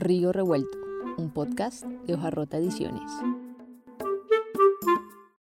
Río Revuelto, un podcast de Hojarrota Ediciones.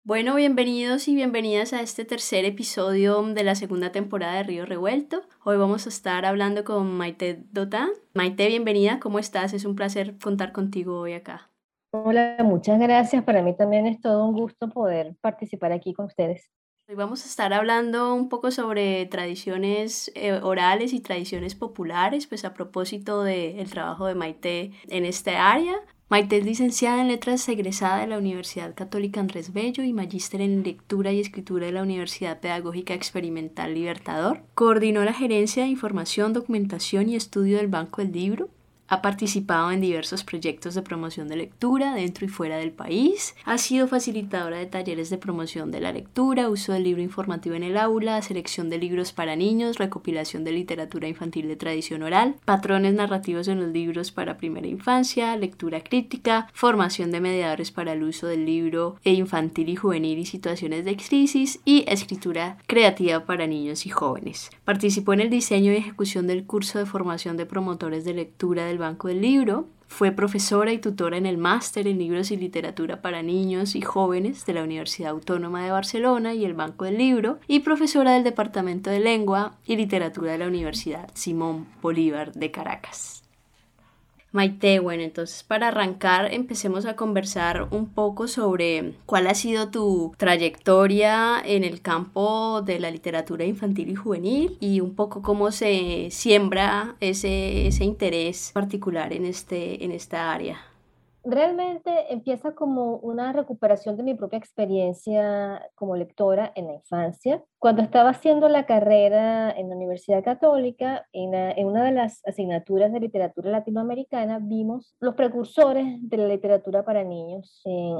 Bueno, bienvenidos y bienvenidas a este tercer episodio de la segunda temporada de Río Revuelto. Hoy vamos a estar hablando con Maite Dotán. Maite, bienvenida, ¿cómo estás? Es un placer contar contigo hoy acá. Hola, muchas gracias. Para mí también es todo un gusto poder participar aquí con ustedes. Hoy vamos a estar hablando un poco sobre tradiciones eh, orales y tradiciones populares, pues a propósito del trabajo de Maite en este área. Maite es licenciada en Letras egresada de la Universidad Católica Andrés Bello y magíster en Lectura y Escritura de la Universidad Pedagógica Experimental Libertador. Coordinó la gerencia de información, documentación y estudio del Banco del Libro ha participado en diversos proyectos de promoción de lectura dentro y fuera del país. Ha sido facilitadora de talleres de promoción de la lectura, uso del libro informativo en el aula, selección de libros para niños, recopilación de literatura infantil de tradición oral, patrones narrativos en los libros para primera infancia, lectura crítica, formación de mediadores para el uso del libro e infantil y juvenil y situaciones de crisis y escritura creativa para niños y jóvenes. Participó en el diseño y ejecución del curso de formación de promotores de lectura del Banco del Libro. Fue profesora y tutora en el máster en libros y literatura para niños y jóvenes de la Universidad Autónoma de Barcelona y el Banco del Libro y profesora del Departamento de Lengua y Literatura de la Universidad Simón Bolívar de Caracas. Maite, bueno, entonces para arrancar empecemos a conversar un poco sobre cuál ha sido tu trayectoria en el campo de la literatura infantil y juvenil y un poco cómo se siembra ese, ese interés particular en, este, en esta área. Realmente empieza como una recuperación de mi propia experiencia como lectora en la infancia. Cuando estaba haciendo la carrera en la Universidad Católica, en, una de las asignaturas de literatura latinoamericana, vimos los precursores de la literatura para niños en,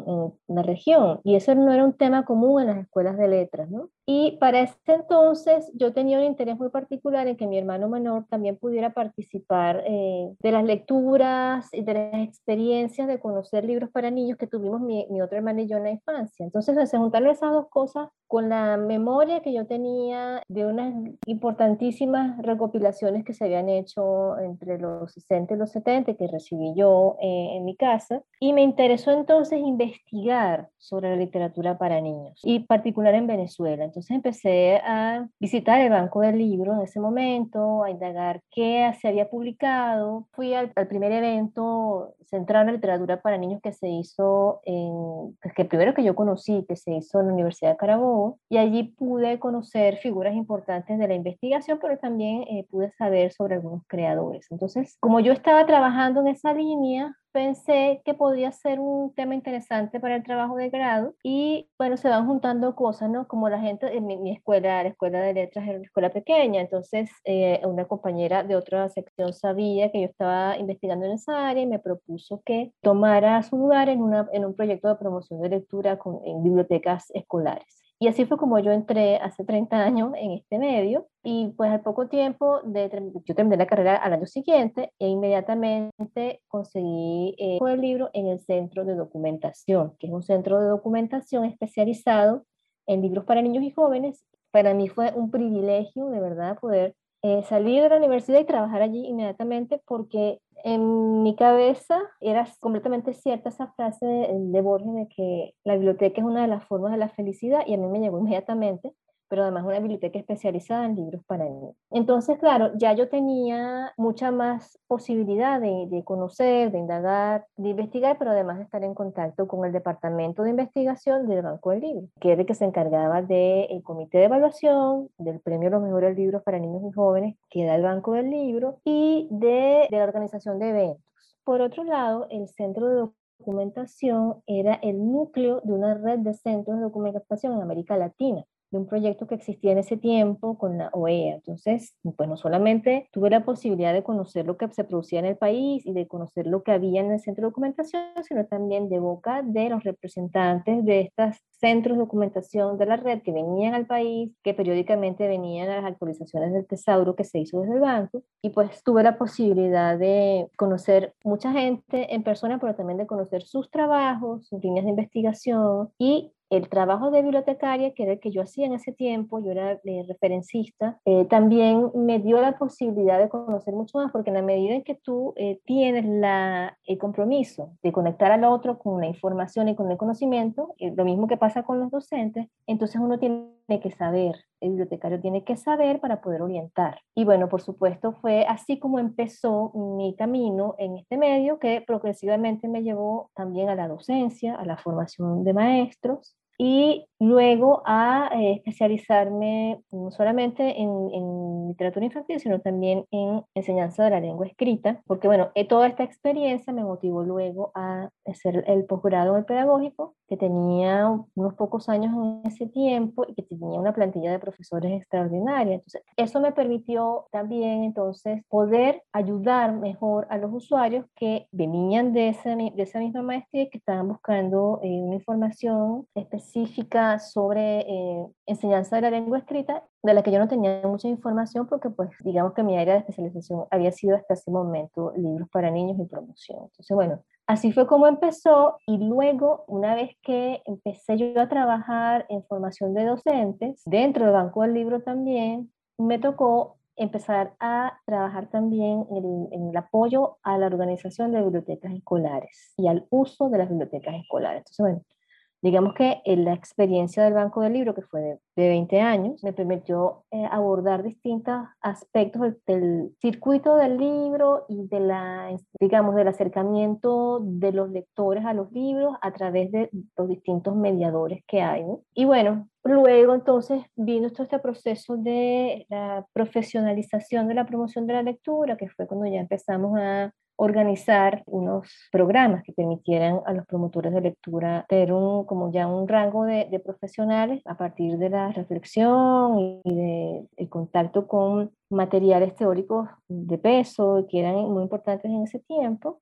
en la región. Y eso no era un tema común en las escuelas de letras, ¿no? Y para ese entonces yo tenía un interés muy particular en que mi hermano menor también pudiera participar eh, de las lecturas y de las experiencias de conocer libros para niños que tuvimos mi, mi otro hermano y yo en la infancia. Entonces se juntaron esas dos cosas con la memoria que yo tenía de unas importantísimas recopilaciones que se habían hecho entre los 60 y los 70 que recibí yo eh, en mi casa. Y me interesó entonces investigar sobre la literatura para niños y particular en Venezuela. Entonces empecé a visitar el Banco del Libro en ese momento, a indagar qué se había publicado. Fui al, primer evento central en literatura para niños que se hizo en, pues, que primero que yo conocí, que se hizo en la Universidad de Carabobo y allí pude conocer figuras importantes de la investigación, pero también eh, pude saber sobre algunos creadores. Entonces, como yo estaba trabajando en esa línea, pensé que podía ser un tema interesante para el trabajo de grado y bueno, se van juntando cosas, ¿no? Como la gente en mi, escuela, la escuela de letras era una escuela pequeña, entonces eh, una compañera de otra sección sabía que yo estaba investigando en esa área y me propuso que tomara su lugar en, una, en un proyecto de promoción de lectura con, en bibliotecas escolares. Y así fue como yo entré hace 30 años en este medio y pues al poco tiempo, de, yo terminé la carrera al año siguiente e inmediatamente conseguí eh, el libro en el Centro de Documentación, que es un centro de documentación especializado en libros para niños y jóvenes. Para mí fue un privilegio de verdad poder eh, salir de la universidad y trabajar allí inmediatamente porque en mi cabeza era completamente cierta esa frase de, Borges de que la biblioteca es una de las formas de la felicidad y a mí me llegó inmediatamente pero además una biblioteca especializada en libros para niños. Entonces, claro, ya yo tenía mucha más posibilidad de, conocer, de indagar, de investigar, pero además de estar en contacto con el departamento de investigación del Banco del Libro, que era el que se encargaba del comité de evaluación, del premio los mejores libros para niños y jóvenes, que da el Banco del Libro, y de, de la organización de eventos. Por otro lado, el Centro de documentación era el núcleo de una red de centros de documentación en América Latina de un proyecto que existía en ese tiempo con la OEA. Entonces, pues no solamente tuve la posibilidad de conocer lo que se producía en el país y de conocer lo que había en el centro de documentación, sino también de boca de los representantes de estos centros de documentación de la red que venían al país, que periódicamente venían a las actualizaciones del tesauro que se hizo desde el banco. Y pues tuve la posibilidad de conocer mucha gente en persona, pero también de conocer sus trabajos, sus líneas de investigación y el trabajo de bibliotecaria, que era el que yo hacía en ese tiempo, yo era eh, referencista, eh, también me dio la posibilidad de conocer mucho más, porque en la medida en que tú eh, tienes la, el compromiso de conectar al otro con la información y con el conocimiento, lo mismo que pasa con los docentes, entonces uno tiene que saber, el bibliotecario tiene que saber para poder orientar. Y bueno, por supuesto, fue así como empezó mi camino en este medio, que progresivamente me llevó también a la docencia, a la formación de maestros y luego a eh, especializarme no solamente en, en, literatura infantil, sino también en enseñanza de la lengua escrita, porque bueno, eh, toda esta experiencia me motivó luego a hacer el posgrado en el pedagógico, que tenía unos pocos años en ese tiempo y que tenía una plantilla de profesores extraordinaria. Entonces, eso me permitió también entonces poder ayudar mejor a los usuarios que venían de esa, de esa misma maestría y que estaban buscando eh, una información específica específica sobre eh, enseñanza de la lengua escrita, de la que yo no tenía mucha información porque, pues, digamos que mi área de especialización había sido hasta ese momento libros para niños y promoción. Entonces, bueno, así fue como empezó y luego, una vez que empecé yo a trabajar en formación de docentes, dentro del Banco del Libro también, me tocó empezar a trabajar también en, en, el apoyo a la organización de bibliotecas escolares y al uso de las bibliotecas escolares. Entonces, bueno, Digamos que la experiencia del Banco del Libro, que fue de, 20 años, me permitió eh, abordar distintos aspectos del, circuito del libro y de la, digamos, del acercamiento de los lectores a los libros a través de los distintos mediadores que hay. Y bueno, Luego entonces vino todo este proceso de la profesionalización de la promoción de la lectura, que fue cuando ya empezamos a organizar unos programas que permitieran a los promotores de lectura tener un, como ya un rango de, profesionales a partir de la reflexión y del de, contacto con materiales teóricos de peso que eran muy importantes en ese tiempo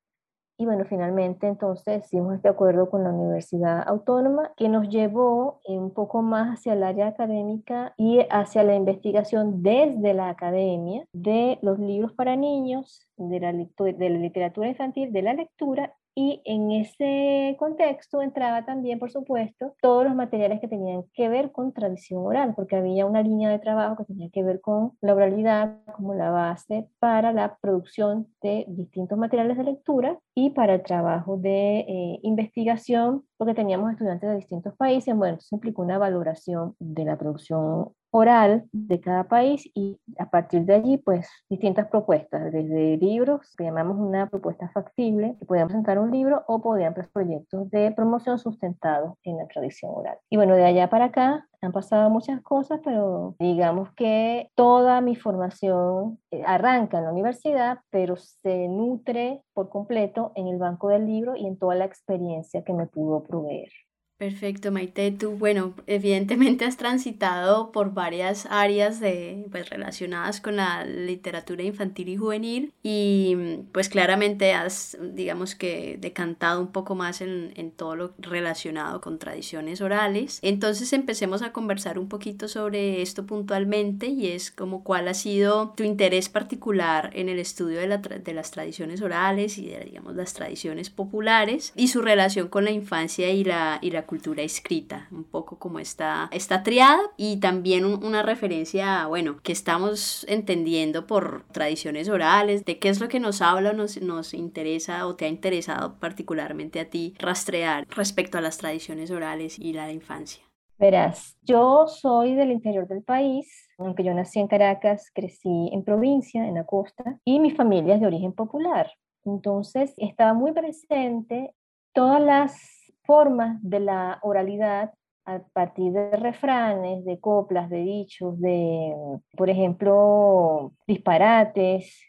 y bueno, finalmente entonces hicimos este acuerdo con la Universidad Autónoma que nos llevó un poco más hacia el área académica y hacia la investigación desde la academia de los libros para niños, de la, de la literatura infantil, de la lectura y en ese contexto entraba también, por supuesto, todos los materiales que tenían que ver con tradición oral, porque había una línea de trabajo que tenía que ver con la oralidad como la base para la producción de distintos materiales de lectura y para el trabajo de eh, investigación, porque teníamos estudiantes de distintos países. Bueno, eso implicó una valoración de la producción oral de cada país y a partir de allí, pues distintas propuestas, desde libros, que llamamos una propuesta factible, que podían presentar un libro o podían presentar proyectos de promoción sustentados en la tradición oral. Y bueno, de allá para acá han pasado muchas cosas, pero digamos que toda mi formación eh, arranca en la universidad, pero se nutre por completo en el banco del libro y en toda la experiencia que me pudo proveer. Perfecto, Maite. Tú, bueno, evidentemente has transitado por varias áreas de, pues, relacionadas con la literatura infantil y juvenil y pues claramente has, digamos que, decantado un poco más en, en todo lo relacionado con tradiciones orales. Entonces empecemos a conversar un poquito sobre esto puntualmente y es como cuál ha sido tu interés particular en el estudio de, la de las tradiciones orales y de, digamos, las tradiciones populares y su relación con la infancia y la, y la cultura escrita, un poco como esta, esta triada y también una referencia, bueno, que estamos entendiendo por tradiciones orales, de qué es lo que nos habla nos, nos interesa o te ha interesado particularmente a ti rastrear respecto a las tradiciones orales y la infancia. Verás, yo soy del interior del país, aunque yo nací en Caracas, crecí en provincia, en la costa, y mi familia es de origen popular. Entonces, estaba muy presente todas las formas de la oralidad a partir de refranes, de coplas, de dichos, de, por ejemplo, disparates.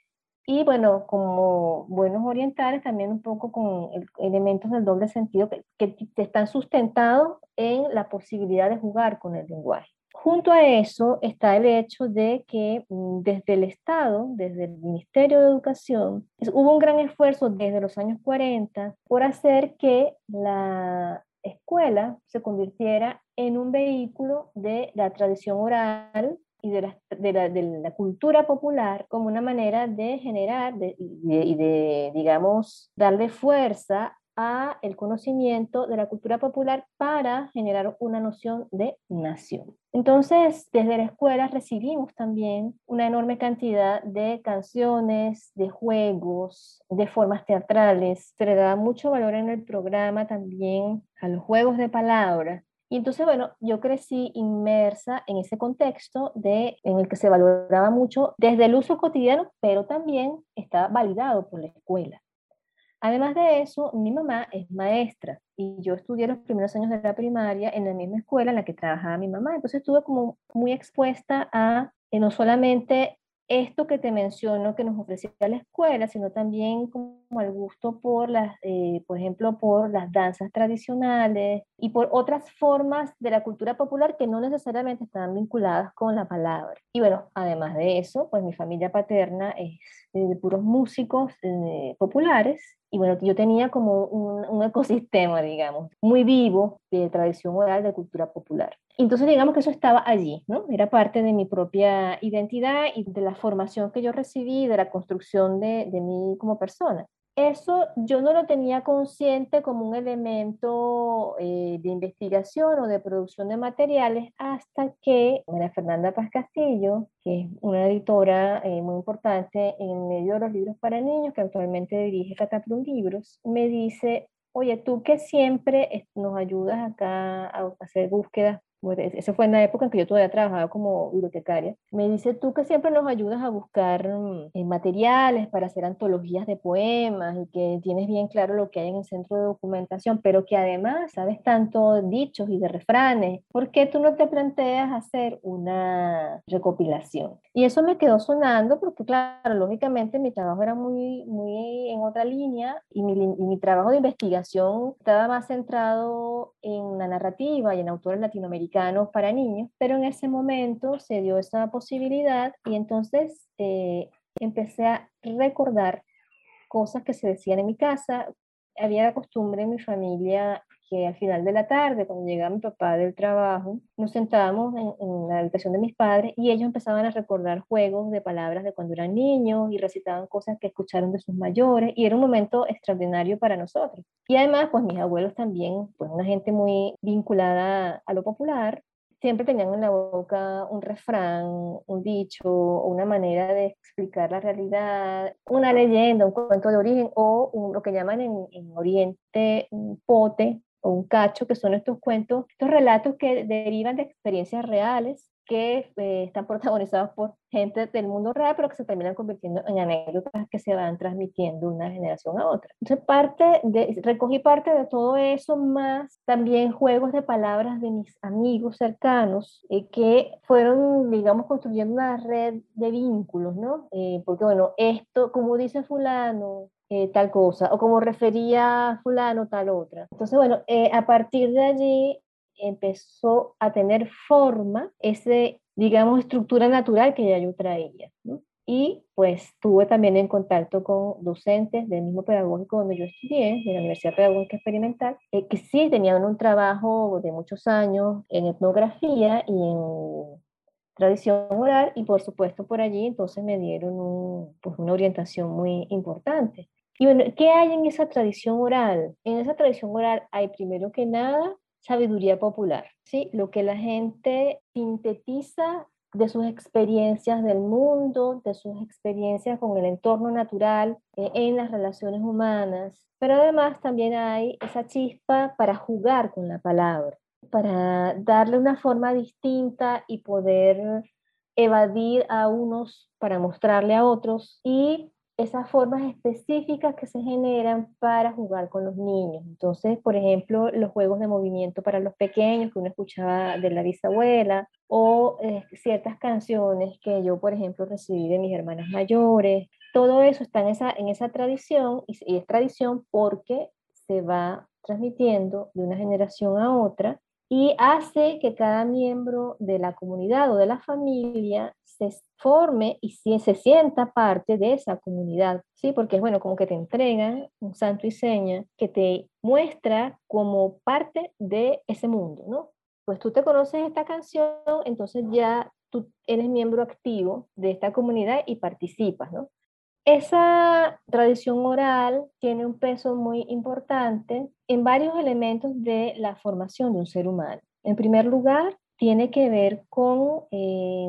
Y bueno, como buenos orientales, también un poco con elementos del doble sentido que, que están sustentados en la posibilidad de jugar con el lenguaje. Junto a eso está el hecho de que mm, desde el Estado, desde el Ministerio de Educación, hubo un gran esfuerzo desde los años 40 por hacer que la escuela se convirtiera en un vehículo de la tradición oral y de la, cultura popular como una manera de generar y de, digamos, darle fuerza a el conocimiento de la cultura popular para generar una noción de nación. Entonces, desde la escuela recibimos también una enorme cantidad de canciones, de juegos, de formas teatrales. Se le daba mucho valor en el programa también a los juegos de palabras. Y entonces, bueno, yo crecí inmersa en ese contexto de, en el que se valoraba mucho desde el uso cotidiano, pero también está validado por la escuela. Además de eso, mi mamá es maestra y yo estudié los primeros años de la primaria en la misma escuela en la que trabajaba mi mamá. Entonces estuve como muy expuesta a eh, no solamente esto que te menciono que nos ofrecía la escuela, sino también como el gusto por las, eh, por ejemplo, por las danzas tradicionales y por otras formas de la cultura popular que no necesariamente estaban vinculadas con la palabra. Y bueno, además de eso, pues mi familia paterna es de puros músicos eh, populares y bueno, yo tenía como un, un, ecosistema, digamos, muy vivo de tradición oral de cultura popular. Entonces, digamos que eso estaba allí, ¿no? Era parte de mi propia identidad y de la formación que yo recibí, de la construcción de, de mí como persona. Eso yo no lo tenía consciente como un elemento eh, de investigación o de producción de materiales hasta que María Fernanda Paz Castillo, que es una editora eh, muy importante en medio de los libros para niños, que actualmente dirige Cataplum Libros, me dice, oye, tú que siempre nos ayudas acá a hacer búsquedas eso fue en la época en que yo todavía trabajaba como bibliotecaria. Me dice, tú que siempre nos ayudas a buscar mm, eh, materiales para hacer antologías de poemas y que tienes bien claro lo que hay en el centro de documentación, pero que además sabes tanto dichos y de refranes, ¿por qué tú no te planteas hacer una recopilación? Y eso me quedó sonando porque, claro, lógicamente mi trabajo era muy, muy en otra línea y mi, y mi trabajo de investigación estaba más centrado en la narrativa y en autores latinoamericanos para niños, pero en ese momento se dio esa posibilidad y entonces eh, empecé a recordar cosas que se decían en mi casa. Había la costumbre en mi familia que al final de la tarde, cuando llegaba mi papá del trabajo, nos sentábamos en, en, la habitación de mis padres y ellos empezaban a recordar juegos de palabras de cuando eran niños y recitaban cosas que escucharon de sus mayores y era un momento extraordinario para nosotros. Y además, pues mis abuelos también, pues una gente muy vinculada a lo popular, siempre tenían en la boca un refrán, un dicho, una manera de explicar la realidad, una leyenda, un cuento de origen o un, lo que llaman en, en Oriente un pote, un cacho, que son estos cuentos, estos relatos que derivan de experiencias reales que eh, están protagonizados por gente del mundo real, pero que se terminan convirtiendo en anécdotas que se van transmitiendo de una generación a otra. Entonces, parte de, recogí parte de todo eso, más también juegos de palabras de mis amigos cercanos, eh, que fueron, digamos, construyendo una red de vínculos, ¿no? Eh, porque, bueno, esto, como dice fulano, eh, tal cosa, o como refería fulano, tal otra. Entonces, bueno, eh, a partir de allí empezó a tener forma ese, digamos, estructura natural que ya yo traía. Y pues estuve también en contacto con docentes del mismo pedagógico donde yo estudié, de la Universidad Pedagógica Experimental, eh, que sí tenían un trabajo de muchos años en etnografía y en tradición oral y por supuesto por allí entonces me dieron pues una orientación muy importante. Y bueno, ¿qué hay en esa tradición oral? En esa tradición oral hay primero que nada sabiduría popular, ¿sí? Lo que la gente sintetiza de sus experiencias del mundo, de sus experiencias con el entorno natural, eh, en las relaciones humanas, pero además también hay esa chispa para jugar con la palabra, para darle una forma distinta y poder evadir a unos para mostrarle a otros y esas formas específicas que se generan para jugar con los niños. Entonces, por ejemplo, los juegos de movimiento para los pequeños que uno escuchaba de la bisabuela o eh, ciertas canciones que yo, por ejemplo, recibí de mis hermanas mayores. Todo eso está en esa, en esa tradición y, y es tradición porque se va transmitiendo de una generación a otra y hace que cada miembro de la comunidad o de la familia se forme y se sienta parte de esa comunidad, ¿sí? Porque es bueno, como que te entregan un santo y seña que te muestra como parte de ese mundo, ¿no? Pues tú te conoces esta canción, entonces ya tú eres miembro activo de esta comunidad y participas, ¿no? Esa tradición oral tiene un peso muy importante en varios elementos de la formación de un ser humano. En primer lugar, tiene que ver con, eh,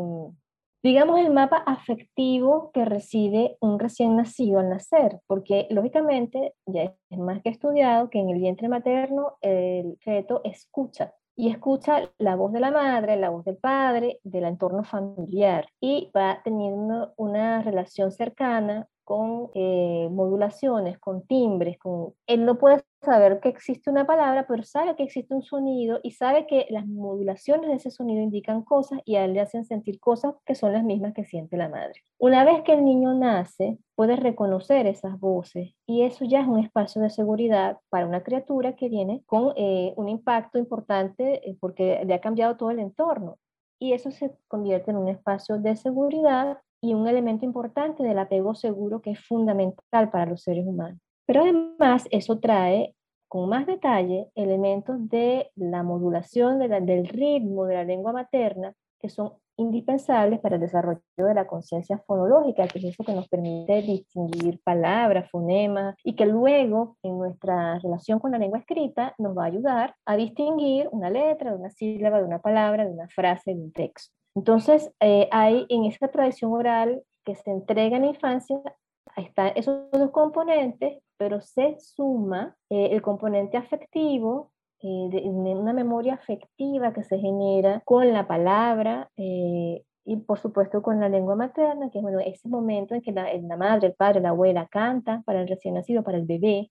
digamos, el mapa afectivo que recibe un recién nacido al nacer, porque lógicamente ya es más que estudiado que en el vientre materno el feto escucha y escucha la voz de la madre, la voz del padre, del entorno familiar y va teniendo una relación cercana con eh, modulaciones, con timbres, con... Él no puede saber que existe una palabra, pero sabe que existe un sonido y sabe que las modulaciones de ese sonido indican cosas y a él le hacen sentir cosas que son las mismas que siente la madre. Una vez que el niño nace, puede reconocer esas voces y eso ya es un espacio de seguridad para una criatura que viene con eh, un impacto importante eh, porque le ha cambiado todo el entorno. Y eso se convierte en un espacio de seguridad y un elemento importante del apego seguro que es fundamental para los seres humanos. Pero además eso trae con más detalle elementos de la modulación del ritmo de la lengua materna que son indispensables para el desarrollo de la conciencia fonológica, que es eso que nos permite distinguir palabras, fonemas, y que luego en nuestra relación con la lengua escrita nos va a ayudar a distinguir una letra, de una sílaba, de una palabra, de una frase, de un texto. Entonces, eh, hay en esa tradición oral que se entrega en la infancia, están esos dos componentes, pero se suma eh, el componente afectivo, eh, de, una memoria afectiva que se genera con la palabra y por supuesto con la lengua materna, que es bueno, ese momento en que la, la madre, el padre, la abuela canta para el recién nacido, para el bebé,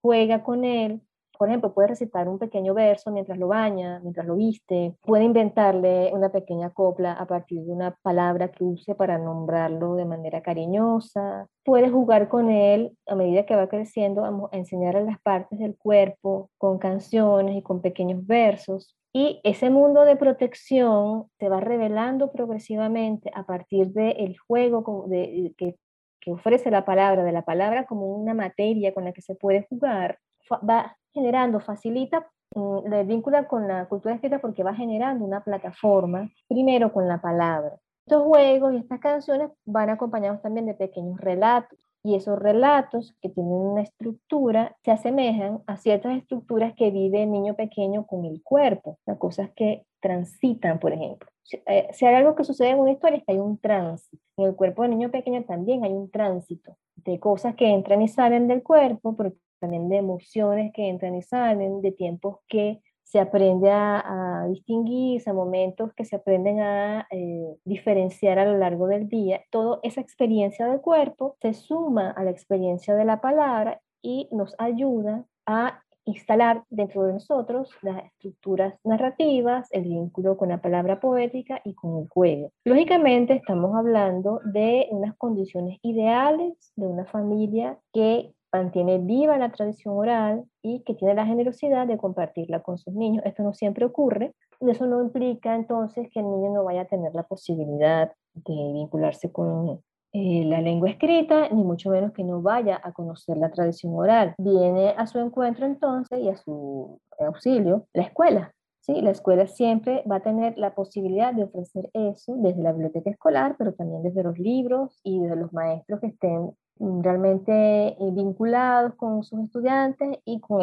juega con él, por ejemplo, puede recitar un pequeño verso mientras lo baña, mientras lo viste, puede inventarle una pequeña copla a partir de una palabra que use para nombrarlo de manera cariñosa, puede jugar con él a medida que va creciendo, a, enseñarle las partes del cuerpo con canciones y con pequeños versos. Y ese mundo de protección se va revelando progresivamente a partir del juego de, que, que ofrece la palabra, de la palabra como una materia con la que se puede jugar, va generando, facilita, mm, le vincula con la cultura escrita porque va generando una plataforma, primero con la palabra. Estos juegos y estas canciones van acompañados también de pequeños relatos. Y esos relatos que tienen una estructura se asemejan a ciertas estructuras que vive el niño pequeño con el cuerpo, las cosas que transitan, por ejemplo. Eh, si, hay algo que sucede en una historia es que hay un tránsito. En el cuerpo del niño pequeño también hay un tránsito de cosas que entran y salen del cuerpo, porque también de emociones que entran y salen, de tiempos que se aprende a, a distinguir, a momentos que se aprenden a eh, diferenciar a lo largo del día. Toda esa experiencia del cuerpo se suma a la experiencia de la palabra y nos ayuda a instalar dentro de nosotros las estructuras narrativas, el vínculo con la palabra poética y con el juego. Lógicamente estamos hablando de unas condiciones ideales de una familia que mantiene viva la tradición oral y que tiene la generosidad de compartirla con sus niños. Esto no siempre ocurre. Eso no implica entonces que el niño no vaya a tener la posibilidad de vincularse con eh, la lengua escrita, ni mucho menos que no vaya a conocer la tradición oral. Viene a su encuentro entonces y a su auxilio la escuela. ¿sí? La escuela siempre va a tener la posibilidad de ofrecer eso desde la biblioteca escolar, pero también desde los libros y desde los maestros que estén realmente eh, vinculados con sus estudiantes y con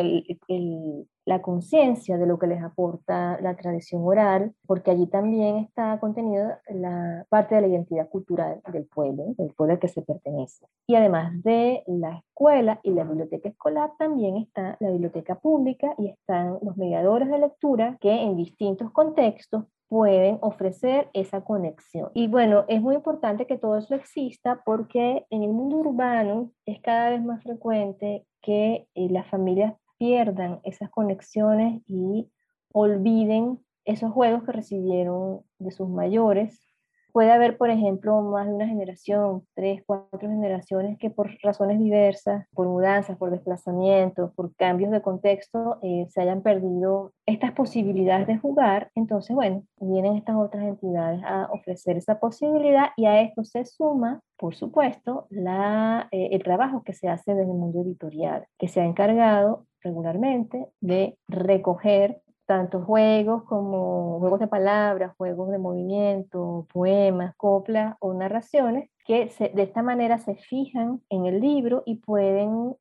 la conciencia de lo que les aporta la tradición oral, porque allí también está contenida la parte de la identidad cultural del pueblo, del pueblo al que se pertenece. Y además de la escuela y la biblioteca escolar, también está la biblioteca pública y están los mediadores de lectura que en distintos contextos pueden ofrecer esa conexión. Y bueno, es muy importante que todo eso exista porque en el mundo urbano es cada vez más frecuente que eh, las familias pierdan esas conexiones y olviden esos juegos que recibieron de sus mayores puede haber, por ejemplo, más de una generación, tres, cuatro generaciones que por razones diversas, por mudanzas, por desplazamientos, por cambios de contexto, eh, se hayan perdido estas posibilidades de jugar. Entonces, bueno, vienen estas otras entidades a ofrecer esa posibilidad y a esto se suma, por supuesto, la, eh, el trabajo que se hace desde el mundo editorial, que se ha encargado regularmente de recoger tanto juegos como juegos de palabras, juegos de movimiento, poemas, coplas o narraciones, que de esta manera se fijan en el libro y pueden,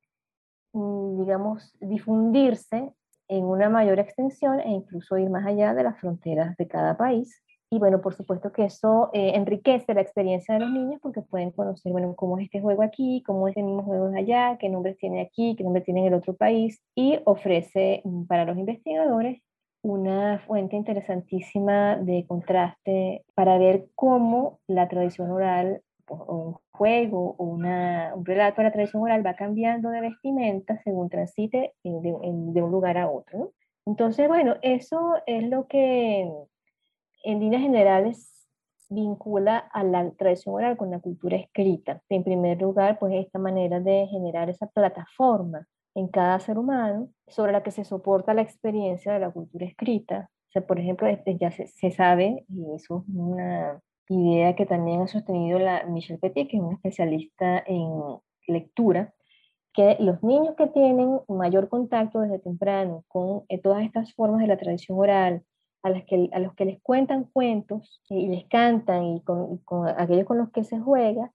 mm, digamos, difundirse en una mayor extensión e incluso ir más allá de las fronteras de cada país. Y bueno, por supuesto que eso eh, enriquece la experiencia de los niños porque pueden conocer, bueno, cómo es este juego aquí, cómo es el mismo juego allá, qué nombres tiene aquí, qué nombres tiene en el otro país, y ofrece mm, para los investigadores una fuente interesantísima de contraste para ver cómo la tradición oral o un juego o una, un relato de la tradición oral va cambiando de vestimenta según transite de, de un lugar a otro. Entonces, bueno, eso es lo que en líneas generales vincula a la tradición oral con la cultura escrita. En primer lugar, pues esta manera de generar esa plataforma en cada ser humano sobre la que se soporta la experiencia de la cultura escrita. O sea, por ejemplo, este, ya se, se sabe, y eso es una idea que también ha sostenido la Michelle Petit, que es una especialista en lectura, que los niños que tienen mayor contacto desde temprano con eh, todas estas formas de la tradición oral, a, las que, a los que les cuentan cuentos y les cantan y con, aquellos con los que se juega,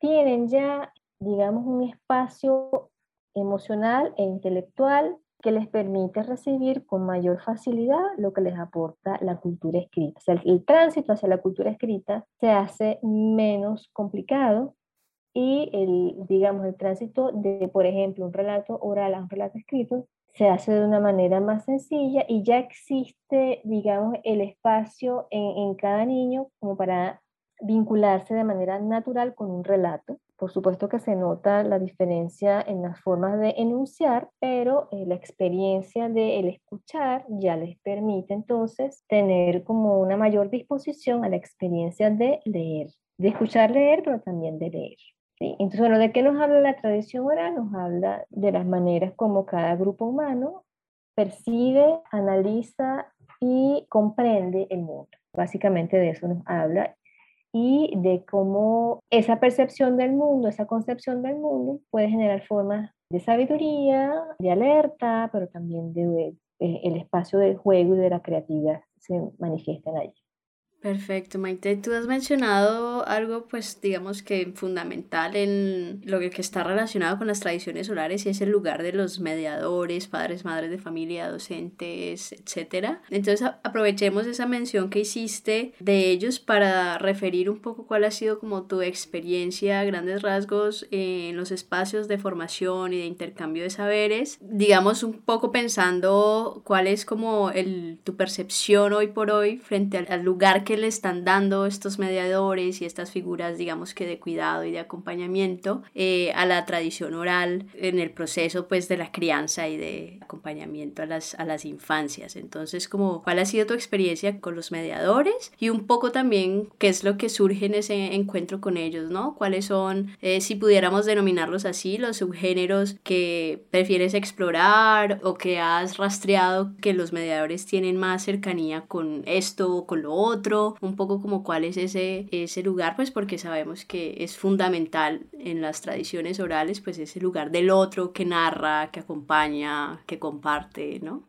tienen ya, digamos, un espacio emocional e intelectual que les permite recibir con mayor facilidad lo que les aporta la cultura escrita. O sea, el, el, tránsito hacia la cultura escrita se hace menos complicado y el, digamos, el tránsito de, por ejemplo, un relato oral a un relato escrito se hace de una manera más sencilla y ya existe, digamos, el espacio en, en, cada niño como para vincularse de manera natural con un relato. Por supuesto que se nota la diferencia en las formas de enunciar, pero eh, la experiencia de el escuchar ya les permite entonces tener como una mayor disposición a la experiencia de leer, de escuchar leer, pero también de leer. Entonces, bueno, ¿de qué nos habla la tradición oral? Nos habla de las maneras como cada grupo humano percibe, analiza y comprende el mundo. Básicamente de eso nos habla y de cómo esa percepción del mundo, esa concepción del mundo puede generar formas de sabiduría, de alerta, pero también de, eh, el espacio del juego y de la creatividad se manifiestan allí. Perfecto, Maite. Tú has mencionado algo, pues digamos que fundamental en lo que está relacionado con las tradiciones orales y es el lugar de los mediadores, padres, madres de familia, docentes, etc. Entonces aprovechemos esa mención que hiciste de ellos para referir un poco cuál ha sido como tu experiencia, grandes rasgos en los espacios de formación y de intercambio de saberes. Digamos un poco pensando cuál es como el, tu percepción hoy por hoy frente al, al lugar que que le están dando estos mediadores y estas figuras, digamos que de cuidado y de acompañamiento eh, a la tradición oral en el proceso pues de la crianza y de acompañamiento a las, a las infancias. Entonces, como, ¿cuál ha sido tu experiencia con los mediadores? Y un poco también, ¿qué es lo que surge en ese encuentro con ellos, ¿no? ¿Cuáles son, eh, si pudiéramos denominarlos así, los subgéneros que prefieres explorar o que has rastreado que los mediadores tienen más cercanía con esto o con lo otro? Un poco como cuál es ese, ese lugar, pues porque sabemos que es fundamental en las tradiciones orales, pues ese lugar del otro que narra, que acompaña, que comparte, ¿no?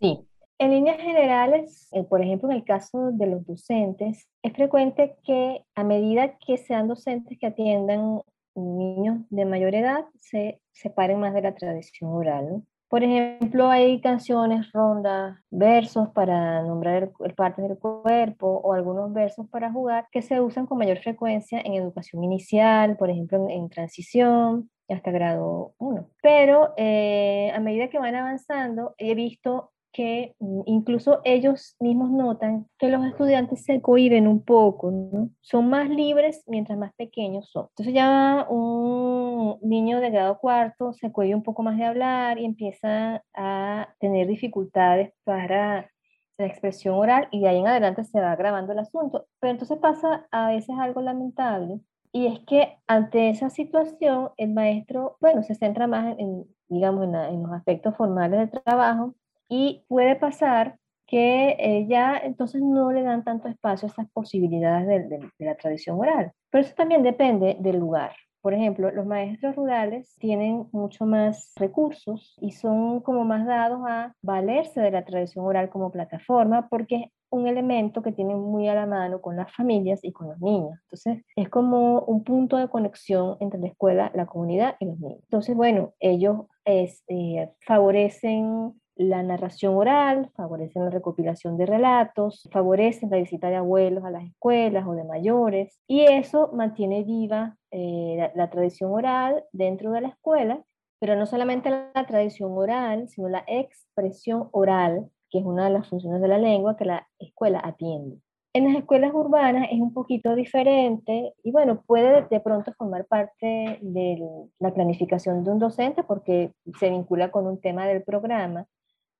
Sí. En líneas generales, eh, por ejemplo, en el caso de los docentes, es frecuente que a medida que sean docentes que atiendan niños de mayor edad, se separen más de la tradición oral. ¿no? Por ejemplo, hay canciones, rondas, versos para nombrar el, parte del cuerpo o algunos versos para jugar que se usan con mayor frecuencia en educación inicial, por ejemplo, en, en transición hasta grado 1. Pero eh, a medida que van avanzando, he visto que mm, incluso ellos mismos notan que los estudiantes se cohiben un poco, ¿no? son más libres mientras más pequeños son. Entonces ya un niño de grado cuarto se cohibe un poco más de hablar y empieza a tener dificultades para la expresión oral y de ahí en adelante se va agravando el asunto. Pero entonces pasa a veces algo lamentable y es que ante esa situación el maestro, bueno, se centra más en, digamos, en, en los aspectos formales del trabajo y puede pasar que eh, ya entonces no le dan tanto espacio a esas posibilidades de, la tradición oral. Pero eso también depende del lugar. Por ejemplo, los maestros rurales tienen mucho más recursos y son como más dados a valerse de la tradición oral como plataforma porque es un elemento que tienen muy a la mano con las familias y con los niños. Entonces, es como un punto de conexión entre la escuela, la comunidad y los niños. Entonces, bueno, ellos eh, favorecen la narración oral, favorecen la recopilación de relatos, favorecen la visita de abuelos a las escuelas o de mayores, y eso mantiene viva eh, la, tradición oral dentro de la escuela, pero no solamente la tradición oral, sino la expresión oral, que es una de las funciones de la lengua que la escuela atiende. En las escuelas urbanas es un poquito diferente y bueno, puede de pronto formar parte de la planificación de un docente porque se vincula con un tema del programa,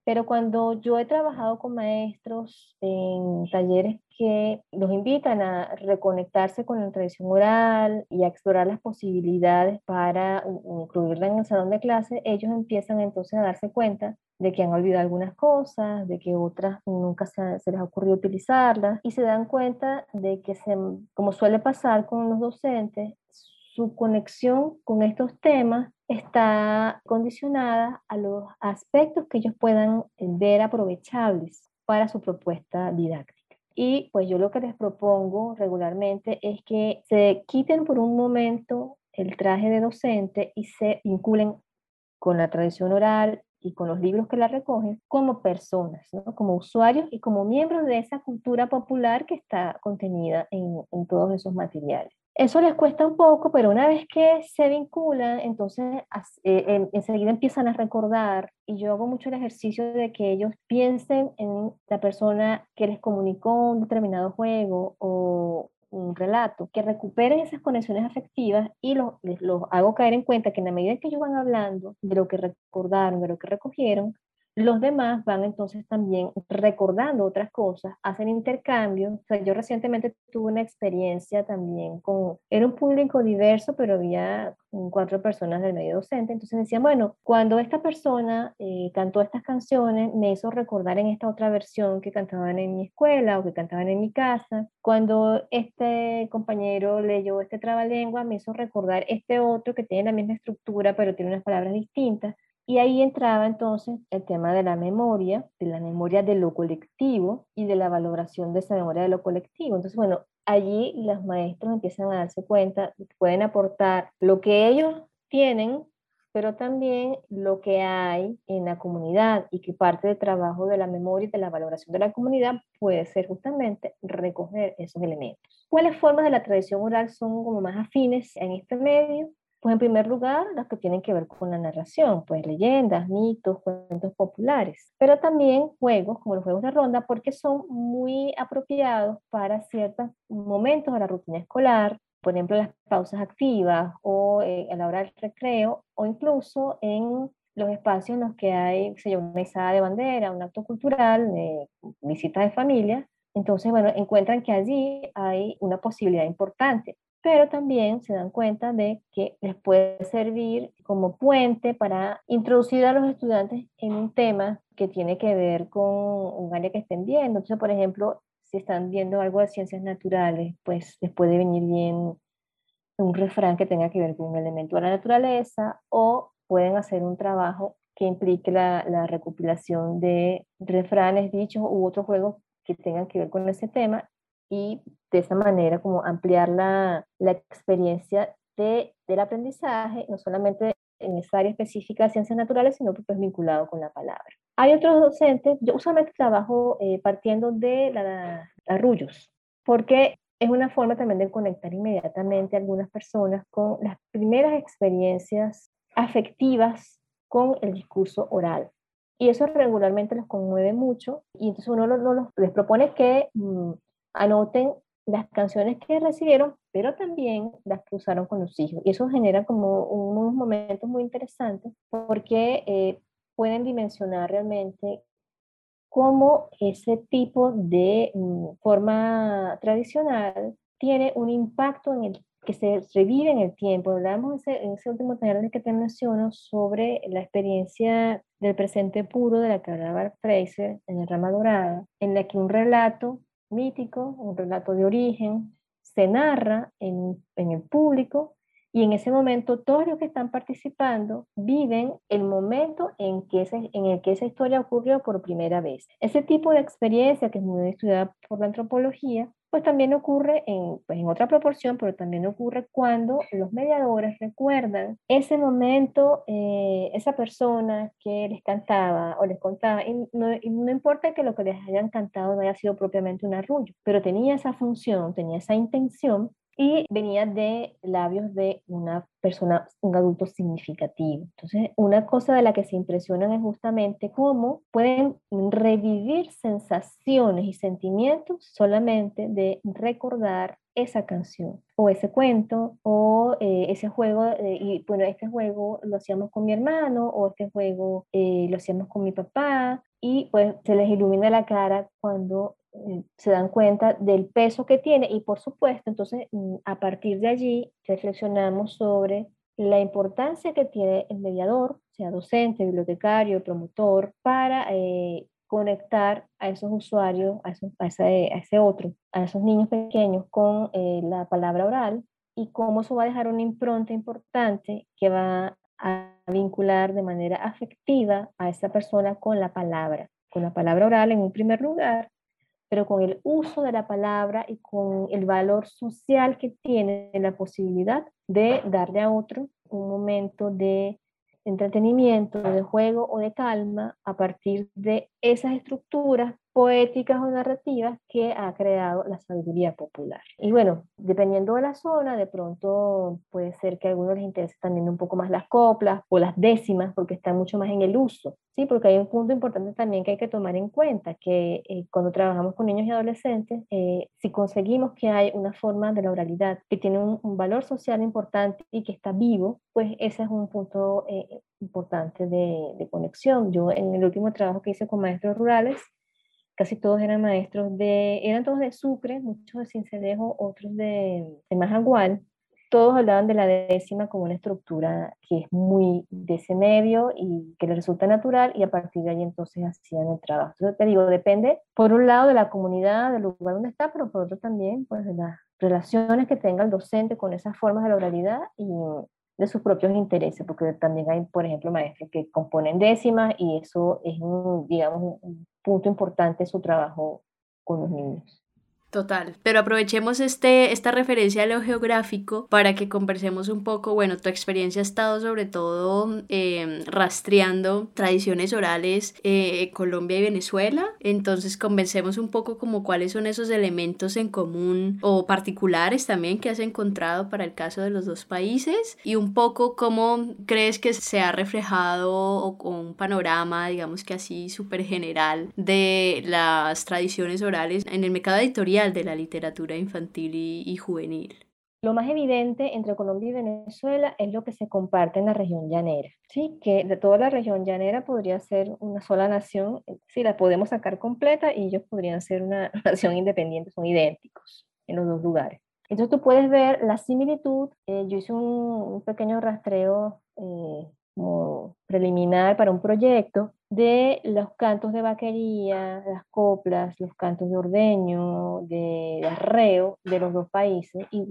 pero cuando yo he trabajado con maestros en talleres que los invitan a reconectarse con la tradición oral y a explorar las posibilidades para incluirla en el salón de clase, ellos empiezan entonces a darse cuenta de que han olvidado algunas cosas, de que otras nunca se, se les ha ocurrido utilizarlas y se dan cuenta de que, se, como suele pasar con los docentes, su conexión con estos temas está condicionada a los aspectos que ellos puedan ver aprovechables para su propuesta didáctica. Y pues yo lo que les propongo regularmente es que se quiten por un momento el traje de docente y se vinculen con la tradición oral y con los libros que la recogen como personas, como usuarios y como miembros de esa cultura popular que está contenida en, en todos esos materiales. Eso les cuesta un poco, pero una vez que se vinculan, entonces eh, enseguida empiezan a recordar y yo hago mucho el ejercicio de que ellos piensen en la persona que les comunicó un determinado juego o un relato, que recuperen esas conexiones afectivas y los, los hago caer en cuenta que en la medida que ellos van hablando de lo que recordaron, de lo que recogieron, los demás van entonces también recordando otras cosas, hacen intercambios. O sea, yo recientemente tuve una experiencia también con, era un público diverso, pero había cuatro personas del medio docente. Entonces decían, bueno, cuando esta persona eh, cantó estas canciones, me hizo recordar en esta otra versión que cantaban en mi escuela o que cantaban en mi casa. Cuando este compañero leyó este trabalengua, me hizo recordar este otro que tiene la misma estructura, pero tiene unas palabras distintas. Y ahí entraba entonces el tema de la memoria, de la memoria de lo colectivo y de la valoración de esa memoria de lo colectivo. Entonces, bueno, allí los maestros empiezan a darse cuenta que pueden aportar lo que ellos tienen, pero también lo que hay en la comunidad y que parte del trabajo de la memoria y de la valoración de la comunidad puede ser justamente recoger esos elementos. ¿Cuáles formas de la tradición oral son como más afines en este medio? Pues en primer lugar, las que tienen que ver con la narración, pues leyendas, mitos, cuentos populares, pero también juegos como los juegos de ronda porque son muy apropiados para ciertos momentos de la rutina escolar, por ejemplo, las pausas activas o eh, a la hora del recreo o incluso en los espacios en los que hay se una izada de bandera, un acto cultural, eh, visitas de familia. Entonces, bueno, encuentran que allí hay una posibilidad importante pero también se dan cuenta de que les puede servir como puente para introducir a los estudiantes en un tema que tiene que ver con un área que estén viendo. Entonces, por ejemplo, si están viendo algo de ciencias naturales, pues les puede venir bien un refrán que tenga que ver con un elemento de la naturaleza o pueden hacer un trabajo que implique la, la recopilación de refranes, dichos u otros juegos que tengan que ver con ese tema y de esa manera como ampliar la, la experiencia de, del aprendizaje, no solamente en esa área específica de ciencias naturales, sino pues vinculado con la palabra. Hay otros docentes, yo usualmente trabajo eh, partiendo de la, arrullos, porque es una forma también de conectar inmediatamente a algunas personas con las primeras experiencias afectivas con el discurso oral. Y eso regularmente los conmueve mucho y entonces uno no les propone que mm, anoten las canciones que recibieron, pero también las que usaron con los hijos. Y eso genera como unos momentos muy interesantes porque eh, pueden dimensionar realmente cómo ese tipo de mm, forma tradicional tiene un impacto en el que se revive en el tiempo. Hablamos en ese, último taller que te menciono sobre la experiencia del presente puro de la que hablaba Fraser en el Rama Dorada, en la que un relato mítico, un relato de origen, se narra en, en el público y en ese momento todos los que están participando viven el momento en, que en el que esa historia ocurrió por primera vez. Ese tipo de experiencia que es muy estudiada por la antropología, pues también ocurre en, pues en otra proporción, pero también ocurre cuando los mediadores recuerdan ese momento, eh, esa persona que les cantaba o les contaba, y no, y no importa que lo que les hayan cantado no haya sido propiamente un arrullo, pero tenía esa función, tenía esa intención y venía de labios de una persona, un adulto significativo. Entonces, una cosa de la que se impresionan es justamente cómo pueden revivir sensaciones y sentimientos solamente de recordar esa canción o ese cuento o eh, ese juego, y bueno, este juego lo hacíamos con mi hermano o este juego eh, lo hacíamos con mi papá y pues se les ilumina la cara cuando eh, se dan cuenta del peso que tiene y por supuesto, entonces mm, a partir de allí reflexionamos sobre la importancia que tiene el mediador, sea docente, bibliotecario, promotor, para eh, conectar a esos usuarios, a, ese, otro, a esos niños pequeños con eh, la palabra oral y cómo eso va a dejar una impronta importante que va a vincular de manera afectiva a esa persona con la palabra, con la palabra oral en un primer lugar pero con el uso de la palabra y con el valor social que tiene la posibilidad de darle a otro un momento de entretenimiento, de juego o de calma a partir de esas estructuras poéticas o narrativas que ha creado la sabiduría popular. Y bueno, dependiendo de la zona, de pronto puede ser que a algunos les interese también un poco más las coplas o las décimas, porque están mucho más en el uso, ¿sí? Porque hay un punto importante también que hay que tomar en cuenta, que eh, cuando trabajamos con niños y adolescentes, eh, si conseguimos que hay una forma de la oralidad que tiene un, valor social importante y que está vivo, pues ese es un punto eh, importante de, de conexión. Yo en el último trabajo que hice con maestros rurales, casi todos eran maestros de, eran todos de Sucre, muchos de Cincelejo, otros de, de Majagual. Todos hablaban de la décima como una estructura que es muy de ese medio y que les resulta natural y a partir de ahí entonces hacían el trabajo. Entonces te digo, depende por un lado de la comunidad, del lugar donde está, pero por otro también pues de las relaciones que tenga el docente con esas formas de la oralidad y de sus propios intereses, porque también hay, por ejemplo, maestros que componen décimas y eso es un, digamos, un punto importante en su trabajo con los niños. Total, pero aprovechemos este, esta referencia a lo geográfico para que conversemos un poco, bueno, tu experiencia ha estado sobre todo em, rastreando tradiciones orales eh, Colombia y Venezuela, entonces convencemos un poco como cuáles son esos elementos en común o particulares también que has encontrado para el caso de los dos países. Y un poco cómo crees que se ha reflejado o, un panorama, digamos que así súper general de las tradiciones orales en el mercado editorial de la literatura infantil y, juvenil? Lo más evidente entre Colombia y Venezuela es lo que se comparte en la región llanera, ¿sí? que de toda la región llanera podría ser una sola nación, si la podemos sacar completa y ellos podrían ser una nación independiente, son idénticos en los dos lugares. Entonces tú puedes ver la similitud, eh, yo hice un, pequeño rastreo eh, como preliminar para un proyecto de los cantos de vaquería, las coplas, los cantos de ordeño, de, arreo de los dos países y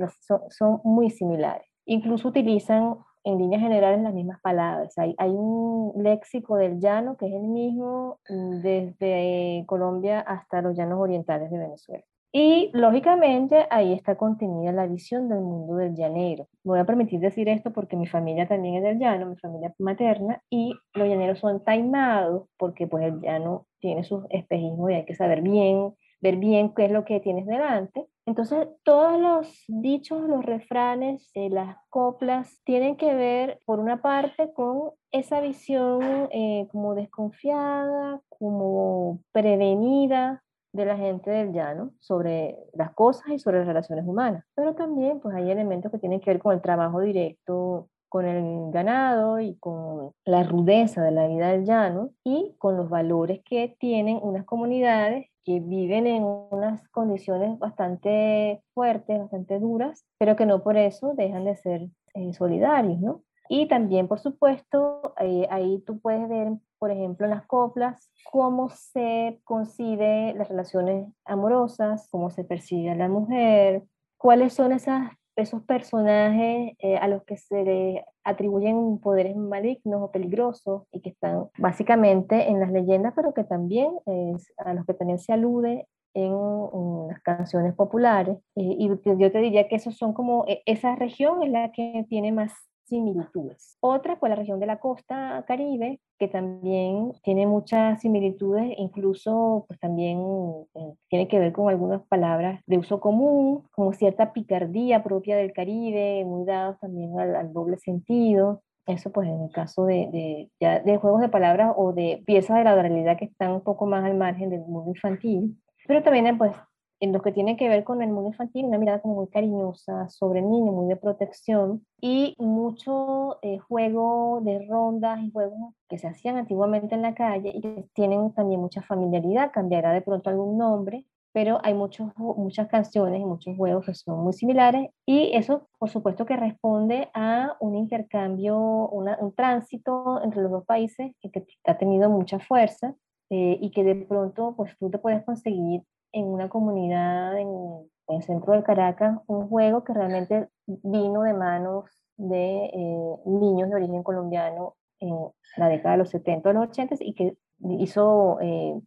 son, muy similares. Incluso utilizan en líneas generales las mismas palabras. Hay, un léxico del llano que es el mismo mm, desde Colombia hasta los llanos orientales de Venezuela. Y lógicamente ahí está contenida la visión del mundo del llanero. Voy a permitir decir esto porque mi familia también es del llano, mi familia materna, y los llaneros son taimados porque pues el llano tiene sus espejismos y hay que saber bien, ver bien qué es lo que tienes delante. Entonces, todos los dichos, los refranes, eh, las coplas, tienen que ver, por una parte, con esa visión eh, como desconfiada, como prevenida de la gente del llano sobre las cosas y sobre las relaciones humanas. Pero también pues hay elementos que tienen que ver con el trabajo directo con el ganado y con la rudeza de la vida del llano y con los valores que tienen unas comunidades que viven en unas condiciones bastante fuertes, bastante duras, pero que no por eso dejan de ser eh, solidarios, ¿no? Y también, por supuesto, eh, ahí tú puedes ver por ejemplo, en las coplas, cómo se concibe las relaciones amorosas, cómo se percibe a la mujer, cuáles son esas esos personajes eh, a los que se le atribuyen poderes malignos o peligrosos y que están básicamente en las leyendas, pero que también a los que también se alude en, las canciones populares. y yo te diría que esos son como, e, esa región es la que tiene más similitudes. Otra, pues la región de la costa caribe, que también tiene muchas similitudes, incluso pues también eh, tiene que ver con algunas palabras de uso común, como cierta picardía propia del Caribe, muy dados también al, doble sentido. Eso pues en el caso de, de, ya de juegos de palabras o de piezas de la oralidad que están un poco más al margen del mundo infantil. Pero también pues en lo que tiene que ver con el mundo infantil, una mirada como muy cariñosa sobre el niño, muy de protección y mucho eh, juego de rondas y juegos que se hacían antiguamente en la calle y que tienen también mucha familiaridad, cambiará de pronto algún nombre, pero hay muchos, muchas canciones y muchos juegos que son muy similares y eso por supuesto que responde a un intercambio, un tránsito entre los dos países que, que ha tenido mucha fuerza eh, y que de pronto pues tú te puedes conseguir en una comunidad en, el centro de Caracas un juego que realmente vino de manos de eh, niños de origen colombiano en la década de los 70 o los 80 y que hizo, eh,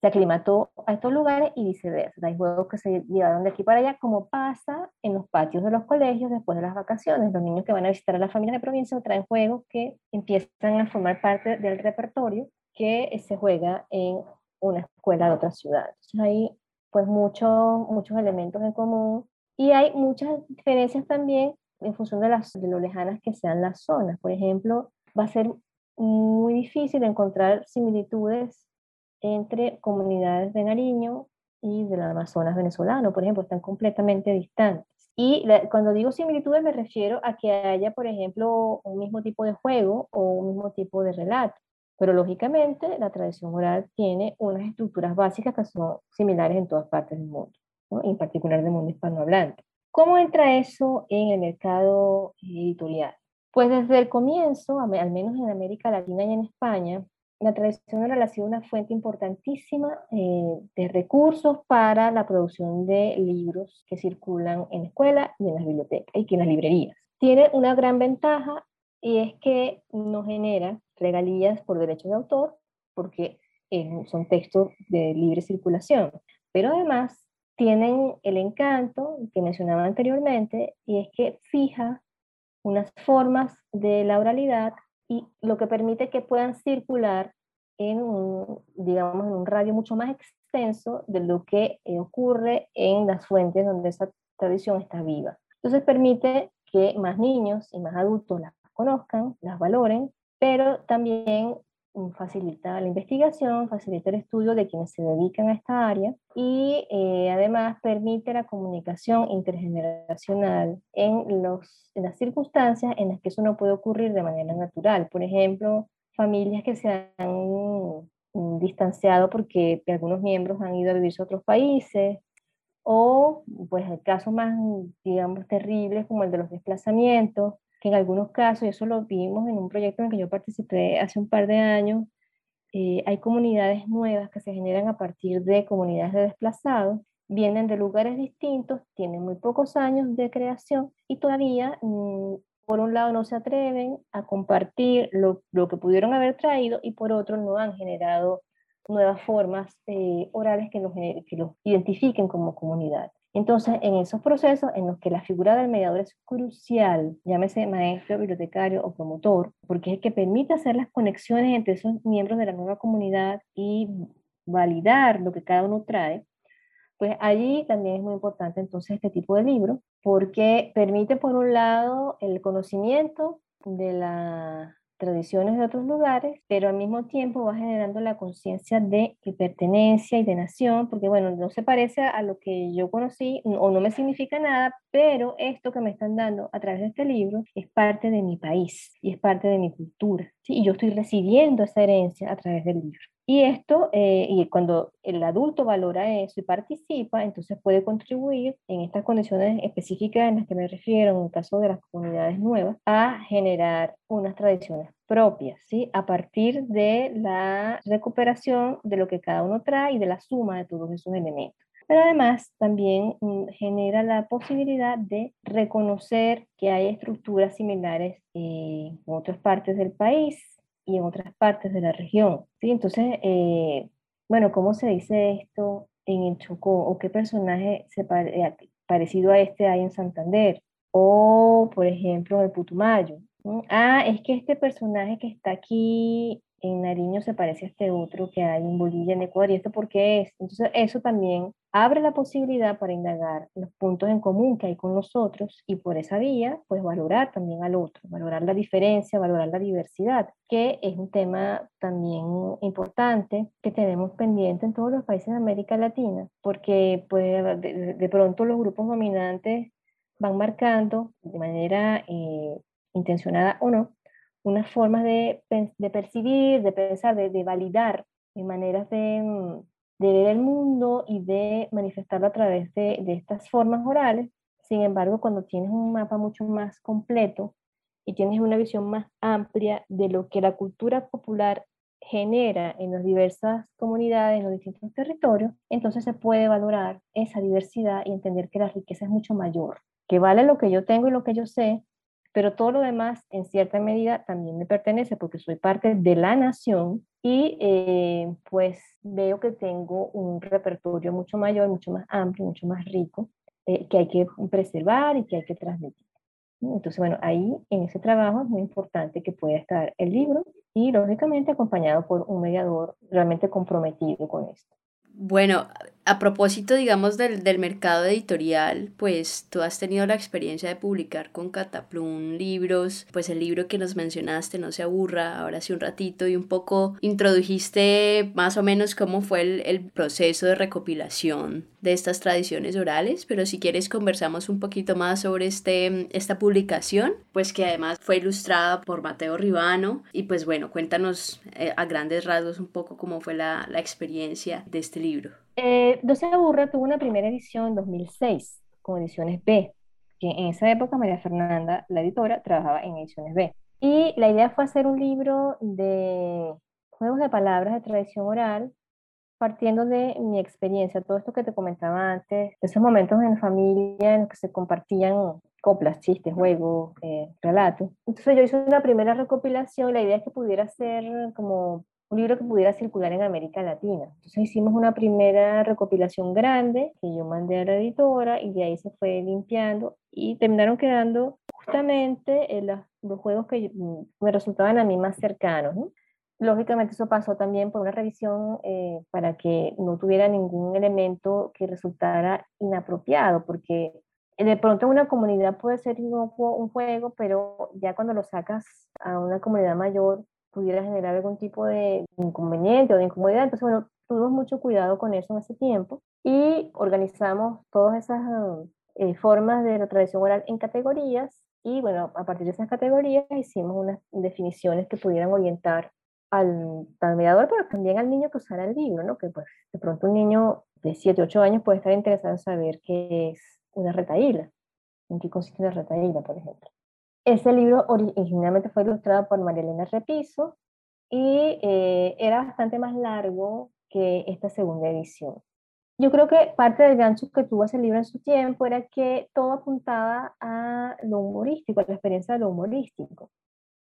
se aclimató a estos lugares y viceversa. Hay juegos que se llevaron de aquí para allá, como pasa en los patios de los colegios después de las vacaciones. Los niños que van a visitar a la familia de provincia traen juegos que empiezan a formar parte del repertorio que se juega en una escuela de otra ciudad. Entonces hay pues muchos muchos elementos en común y hay muchas diferencias también en función de, las, de lo lejanas que sean las zonas. Por ejemplo, va a ser muy difícil encontrar similitudes entre comunidades de Nariño y del Amazonas venezolano, por ejemplo, están completamente distantes. Y cuando digo similitudes me refiero a que haya, por ejemplo, un mismo tipo de juego o un mismo tipo de relato. Pero lógicamente la tradición oral tiene unas estructuras básicas que son similares en todas partes del mundo, en particular del mundo hispanohablante. ¿Cómo entra eso en el mercado editorial? Pues desde el comienzo, al menos en América Latina y en España, la tradición oral ha sido una fuente importantísima eh, de recursos para la producción de libros que circulan en la escuela y en las bibliotecas y en las librerías. Tiene una gran ventaja y es que no genera regalías por derechos de autor, porque eh, son textos de libre circulación. Pero además tienen el encanto que mencionaba anteriormente, y es que fija unas formas de la oralidad y lo que permite que puedan circular en un, digamos, en un radio mucho más extenso de lo que eh, ocurre en las fuentes donde esa tradición está viva. Entonces permite que más niños y más adultos las conozcan, las valoren pero también mm, facilita la investigación, facilita el estudio de quienes se dedican a esta área y eh, además permite la comunicación intergeneracional en, los, en las circunstancias en las que eso no puede ocurrir de manera natural. Por ejemplo, familias que se han mm, distanciado porque algunos miembros han ido a vivir a otros países o pues el caso más, digamos, terrible como el de los desplazamientos, que en algunos casos, y eso lo vimos en un proyecto en el que yo participé hace un par de años, eh, hay comunidades nuevas que se generan a partir de comunidades de desplazados, vienen de lugares distintos, tienen muy pocos años de creación y todavía, mm, por un lado, no se atreven a compartir lo, lo, que pudieron haber traído y por otro no han generado nuevas formas eh, orales que los, que los identifiquen como comunidad. Entonces, en esos procesos en los que la figura del mediador es crucial, llámese maestro, bibliotecario o promotor, porque es el que permite hacer las conexiones entre esos miembros de la nueva comunidad y validar lo que cada uno trae, pues allí también es muy importante entonces este tipo de libro, porque permite por un lado el conocimiento de la tradiciones de otros lugares, pero al mismo tiempo va generando la conciencia de pertenencia y de nación, porque bueno, no se parece a lo que yo conocí o no me significa nada, pero esto que me están dando a través de este libro es parte de mi país y es parte de mi cultura, y yo estoy recibiendo esa herencia a través del libro. Y esto, eh, y cuando el adulto valora eso y participa, entonces puede contribuir en estas condiciones específicas en las que me refiero, en el caso de las comunidades nuevas, a generar unas tradiciones propias, ¿sí? A partir de la recuperación de lo que cada uno trae y de la suma de todos esos elementos. pero además también mm, genera la posibilidad de reconocer que hay estructuras similares en otras partes del país y en otras partes de la región. ¿sí? Entonces, eh, bueno, ¿cómo se dice esto en el Chocó? ¿O qué personaje se eh, parecido a este hay en Santander? O, por ejemplo, en el Putumayo. Ah, es que este personaje que está aquí en Nariño se parece a este otro que hay en Bolivia, en Ecuador, y esto por qué es. Entonces, eso también abre la posibilidad para indagar los puntos en común que hay con nosotros y por esa vía, pues valorar también al otro, valorar la diferencia, valorar la diversidad, que es un tema también importante que tenemos pendiente en todos los países de América Latina, porque pues, de, pronto los grupos dominantes van marcando de manera eh, intencionada o no unas formas de, de percibir, de pensar, de, de validar maneras de, mm, de, ver el mundo y de manifestarlo a través de, de estas formas orales. Sin embargo, cuando tienes un mapa mucho más completo y tienes una visión más amplia de lo que la cultura popular genera en las diversas comunidades, en los distintos territorios, entonces se puede valorar esa diversidad y entender que la riqueza es mucho mayor, que vale lo que yo tengo y lo que yo sé, pero todo lo demás en cierta medida también me pertenece porque soy parte de la nación y eh, pues veo que tengo un repertorio mucho mayor, mucho más amplio, mucho más rico, eh, que hay que preservar y que hay que transmitir. Entonces, bueno, ahí en ese trabajo es muy importante que pueda estar el libro y lógicamente acompañado por un mediador realmente comprometido con esto. Bueno, a propósito, digamos, del, del, mercado editorial, pues tú has tenido la experiencia de publicar con Cataplum libros, pues el libro que nos mencionaste, No se aburra, ahora hace un ratito, y un poco introdujiste más o menos cómo fue el, el proceso de recopilación de estas tradiciones orales, pero si quieres conversamos un poquito más sobre este, esta publicación, pues que además fue ilustrada por Mateo Ribano, y pues bueno, cuéntanos eh, a grandes rasgos un poco cómo fue la, la experiencia de este libro. Eh, se aburra tuvo una primera edición en 2006 con ediciones B, que en esa época María Fernanda, la editora, trabajaba en ediciones B. Y la idea fue hacer un libro de juegos de palabras de tradición oral, partiendo de mi experiencia, todo esto que te comentaba antes, esos momentos en familia en los que se compartían coplas, chistes, juegos, eh, relatos. Entonces yo hice una primera recopilación la idea es que pudiera ser como un libro que pudiera circular en América Latina. Entonces hicimos una primera recopilación grande que yo mandé a la editora y de ahí se fue limpiando y terminaron quedando justamente en los, juegos que me resultaban a mí más cercanos. Lógicamente eso pasó también por una revisión eh, para que no tuviera ningún elemento que resultara inapropiado, porque de pronto en una comunidad puede ser un juego, pero ya cuando lo sacas a una comunidad mayor pudiera generar algún tipo de inconveniente o de incomodidad. Entonces, bueno, tuvimos mucho cuidado con eso en ese tiempo y organizamos todas esas eh, formas de la tradición oral en categorías y bueno, a partir de esas categorías hicimos unas definiciones que pudieran orientar al, al mediador, pero también al niño que usara el libro, ¿no? Que pues de pronto un niño de 7, 8 años puede estar interesado en saber qué es una retaíla, en qué consiste una retaíla, por ejemplo. Ese libro originalmente fue ilustrado por María Elena Repiso y eh, era bastante más largo que esta segunda edición. Yo creo que parte del gancho que tuvo ese libro en su tiempo era que todo apuntaba a lo humorístico, a la experiencia de lo humorístico.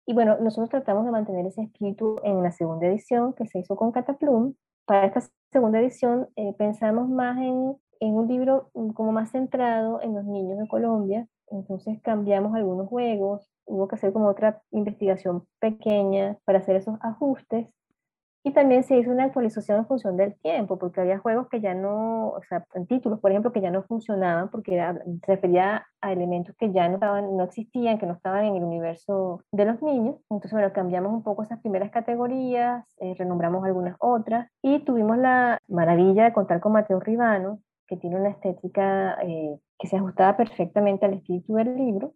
Y bueno, nosotros tratamos de mantener ese espíritu en la segunda edición que se hizo con Cataplum. Para esta segunda edición eh, pensamos más en, en un libro mm, como más centrado en los niños de Colombia, entonces cambiamos algunos juegos, hubo que hacer como otra investigación pequeña para hacer esos ajustes. Y también se hizo una actualización en función del tiempo, porque había juegos que ya no, o sea, en títulos, por ejemplo, que ya no funcionaban porque se refería a elementos que ya no, estaban, no existían, que no estaban en el universo de los niños. Entonces, bueno, cambiamos un poco esas primeras categorías, eh, renombramos algunas otras y tuvimos la maravilla de contar con Mateo Ribano, que tiene una estética eh, que se ajustaba perfectamente al espíritu del libro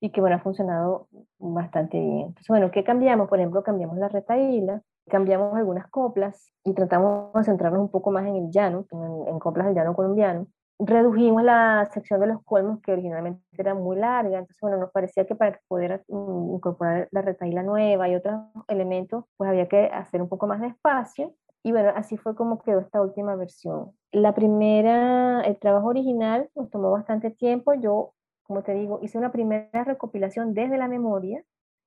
y que bueno, ha funcionado bastante bien. Entonces, bueno, ¿qué cambiamos? Por ejemplo, cambiamos la retaíla, cambiamos algunas coplas y tratamos de centrarnos un poco más en el llano, en, coplas del llano colombiano. Redujimos la sección de los colmos que originalmente era muy larga, entonces bueno, nos parecía que para poder mm, incorporar la retaíla nueva y otros elementos, pues había que hacer un poco más de espacio Y bueno, así fue como quedó esta última versión. La primera, el trabajo original nos tomó bastante tiempo. Yo, como te digo, hice una primera recopilación desde la memoria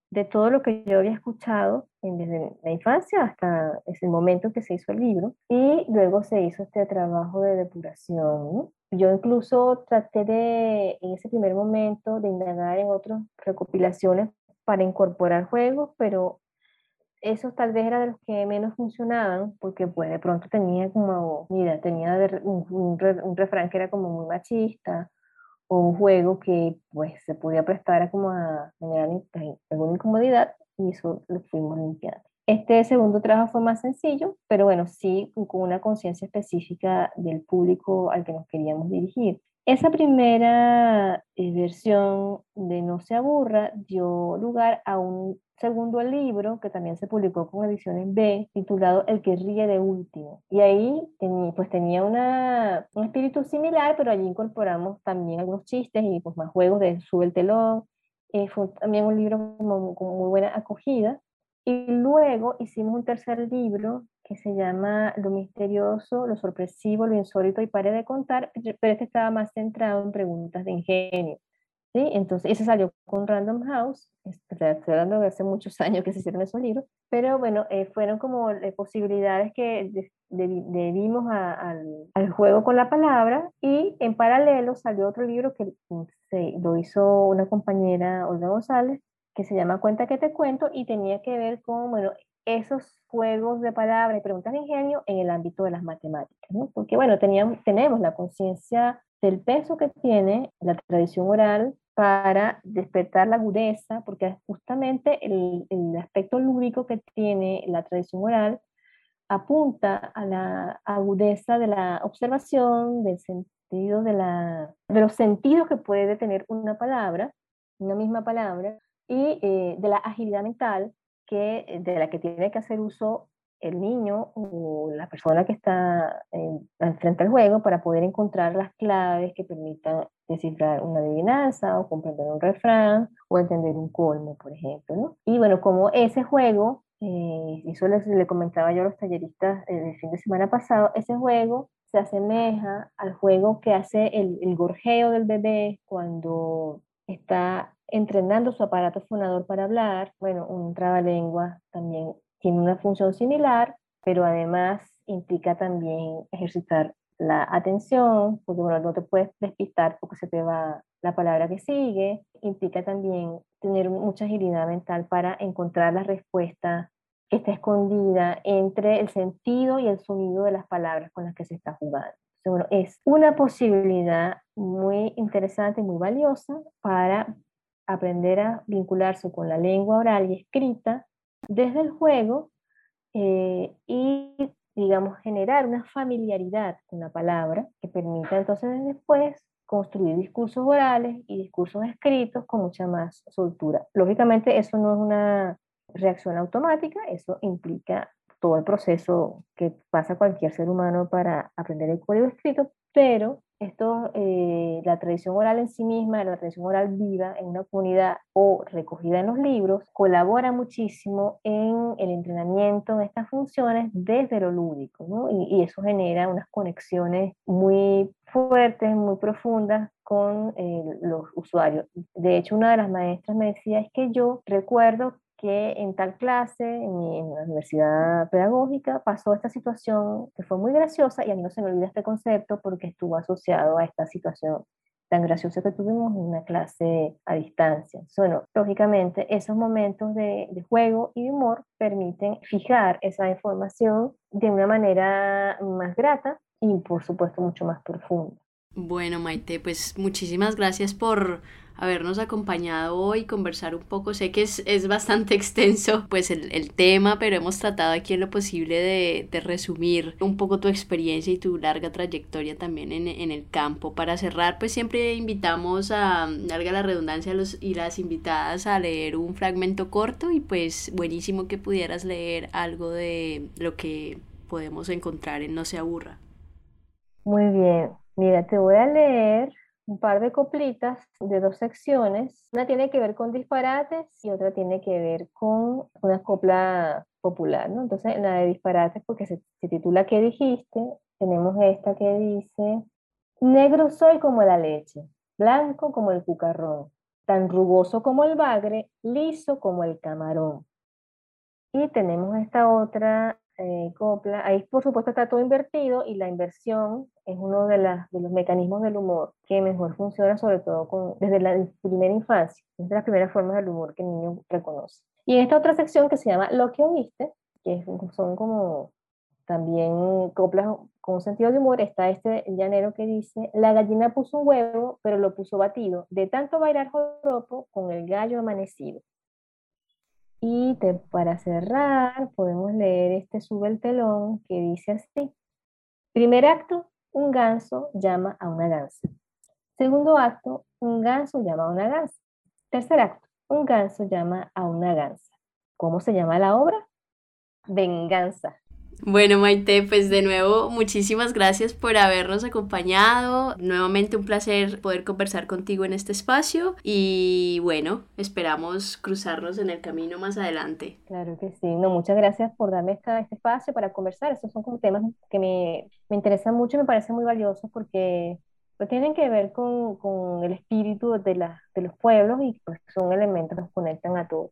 de todo lo que yo había escuchado desde la infancia hasta ese momento que se hizo el libro y luego se hizo este trabajo de depuración. Yo incluso traté de, en ese primer momento, de indagar en otras recopilaciones para incorporar juegos, pero esos tal vez eran de los que menos funcionaban, porque pues de pronto tenía como, mira, tenía un, un, refrán que era como muy machista, o un juego que pues se podía prestar a como a generar alguna incomodidad, y eso lo fuimos limpiando. Este segundo trabajo fue más sencillo, pero bueno, sí con una conciencia específica del público al que nos queríamos dirigir. Esa primera eh, versión de No se aburra dio lugar a un segundo libro que también se publicó con ediciones B, titulado El que ríe de último. Y ahí pues tenía una, un espíritu similar, pero allí incorporamos también algunos chistes y pues más juegos de Sube el telón. Eh, fue también un libro con, con muy buena acogida. Y luego hicimos un tercer libro que se llama Lo misterioso, lo sorpresivo, lo insólito y pare de contar, pero este estaba más centrado en preguntas de ingenio. ¿Sí? Entonces, ese salió con Random House, estoy hablando de hace muchos años que se hicieron esos libros, pero bueno, eh, fueron como eh, posibilidades que debimos al, al, juego con la palabra y en paralelo salió otro libro que mm, se, lo hizo una compañera, Olga González, que se llama Cuenta que te cuento y tenía que ver con, bueno, esos juegos de palabras y preguntas de ingenio en el ámbito de las matemáticas, ¿no? Porque, bueno, teníamos, tenemos la conciencia del peso que tiene la tradición oral para despertar la agudeza, porque justamente el, el aspecto lúdico que tiene la tradición oral apunta a la agudeza de la observación, del sentido de, la, de los sentidos que puede tener una palabra, una misma palabra, y eh, de la agilidad mental que, eh, de la que tiene que hacer uso el niño o la persona que está en, frente al juego para poder encontrar las claves que permitan descifrar una adivinanza o comprender un refrán o entender un colmo, por ejemplo. ¿no? Y bueno, como ese juego, eh, eso les, le comentaba yo a los talleristas el fin de semana pasado, ese juego se asemeja al juego que hace el, el gorjeo del bebé cuando está entrenando su aparato fonador para hablar. Bueno, un trabalengua también tiene una función similar, pero además implica también ejercitar la atención, porque bueno, no te puedes despistar porque se te va la palabra que sigue. Implica también tener mucha agilidad mental para encontrar la respuesta que está escondida entre el sentido y el sonido de las palabras con las que se está jugando. bueno, es una posibilidad muy interesante y muy valiosa para aprender a vincularse con la lengua oral y escrita desde el juego eh, y, digamos, generar una familiaridad con la palabra que permita entonces después construir discursos orales y discursos escritos con mucha más soltura. Lógicamente eso no es una reacción automática, eso implica todo el proceso que pasa cualquier ser humano para aprender el código escrito, pero esto, eh, la tradición oral en sí misma, la tradición oral viva en una comunidad o recogida en los libros, colabora muchísimo en el entrenamiento de estas funciones desde lo lúdico, ¿no? y, eso genera unas conexiones muy fuertes, muy profundas con eh, los usuarios. De hecho, una de las maestras me decía, es que yo recuerdo que en tal clase, en, la universidad pedagógica, pasó esta situación que fue muy graciosa y a mí no se me olvida este concepto porque estuvo asociado a esta situación tan graciosa que tuvimos en una clase a distancia. Bueno, lógicamente esos momentos de, de juego y de humor permiten fijar esa información de una manera más grata y por supuesto mucho más profunda. Bueno, Maite, pues muchísimas gracias por habernos acompañado hoy, conversar un poco. Sé que es, es bastante extenso pues el, el, tema, pero hemos tratado aquí en lo posible de, resumir un poco tu experiencia y tu larga trayectoria también en, en el campo. Para cerrar, pues siempre invitamos a, larga la redundancia, a los y las invitadas a leer un fragmento corto y pues buenísimo que pudieras leer algo de lo que podemos encontrar en No se aburra. Muy bien, mira, te voy a leer un par de coplitas de dos secciones. Una tiene que ver con disparates y otra tiene que ver con una copla popular, ¿no? Entonces, la de disparates, porque se, se titula ¿Qué dijiste? Tenemos esta que dice, negro soy como la leche, blanco como el cucarrón, tan rugoso como el bagre, liso como el camarón. Y tenemos esta otra eh, copla. Ahí, por supuesto, está todo invertido y la inversión es uno de, las, de los mecanismos del humor que mejor funciona, sobre todo con, desde la primera infancia. Es de las primeras formas del humor que el niño reconoce. Y en esta otra sección que se llama Lo que oíste, que son como también coplas con sentido de humor, está este llanero que dice, la gallina puso un huevo, pero lo puso batido, de tanto bailar joropo con el gallo amanecido. Y para cerrar, podemos leer este sube el telón que dice así. Primer acto, un ganso llama a una gansa. Segundo acto, un ganso llama a una gansa. Tercer acto, un ganso llama a una gansa. ¿Cómo se llama la obra? Venganza. Bueno, Maite, pues de nuevo, muchísimas gracias por habernos acompañado. Nuevamente un placer poder conversar contigo en este espacio y bueno, esperamos cruzarnos en el camino más adelante. Claro que sí. No, muchas gracias por darme este espacio para conversar. Estos son como temas que me, me interesan mucho y me parecen muy valiosos porque pues, tienen que ver con, con el espíritu de, la, de los pueblos y pues son elementos que nos conectan a todos.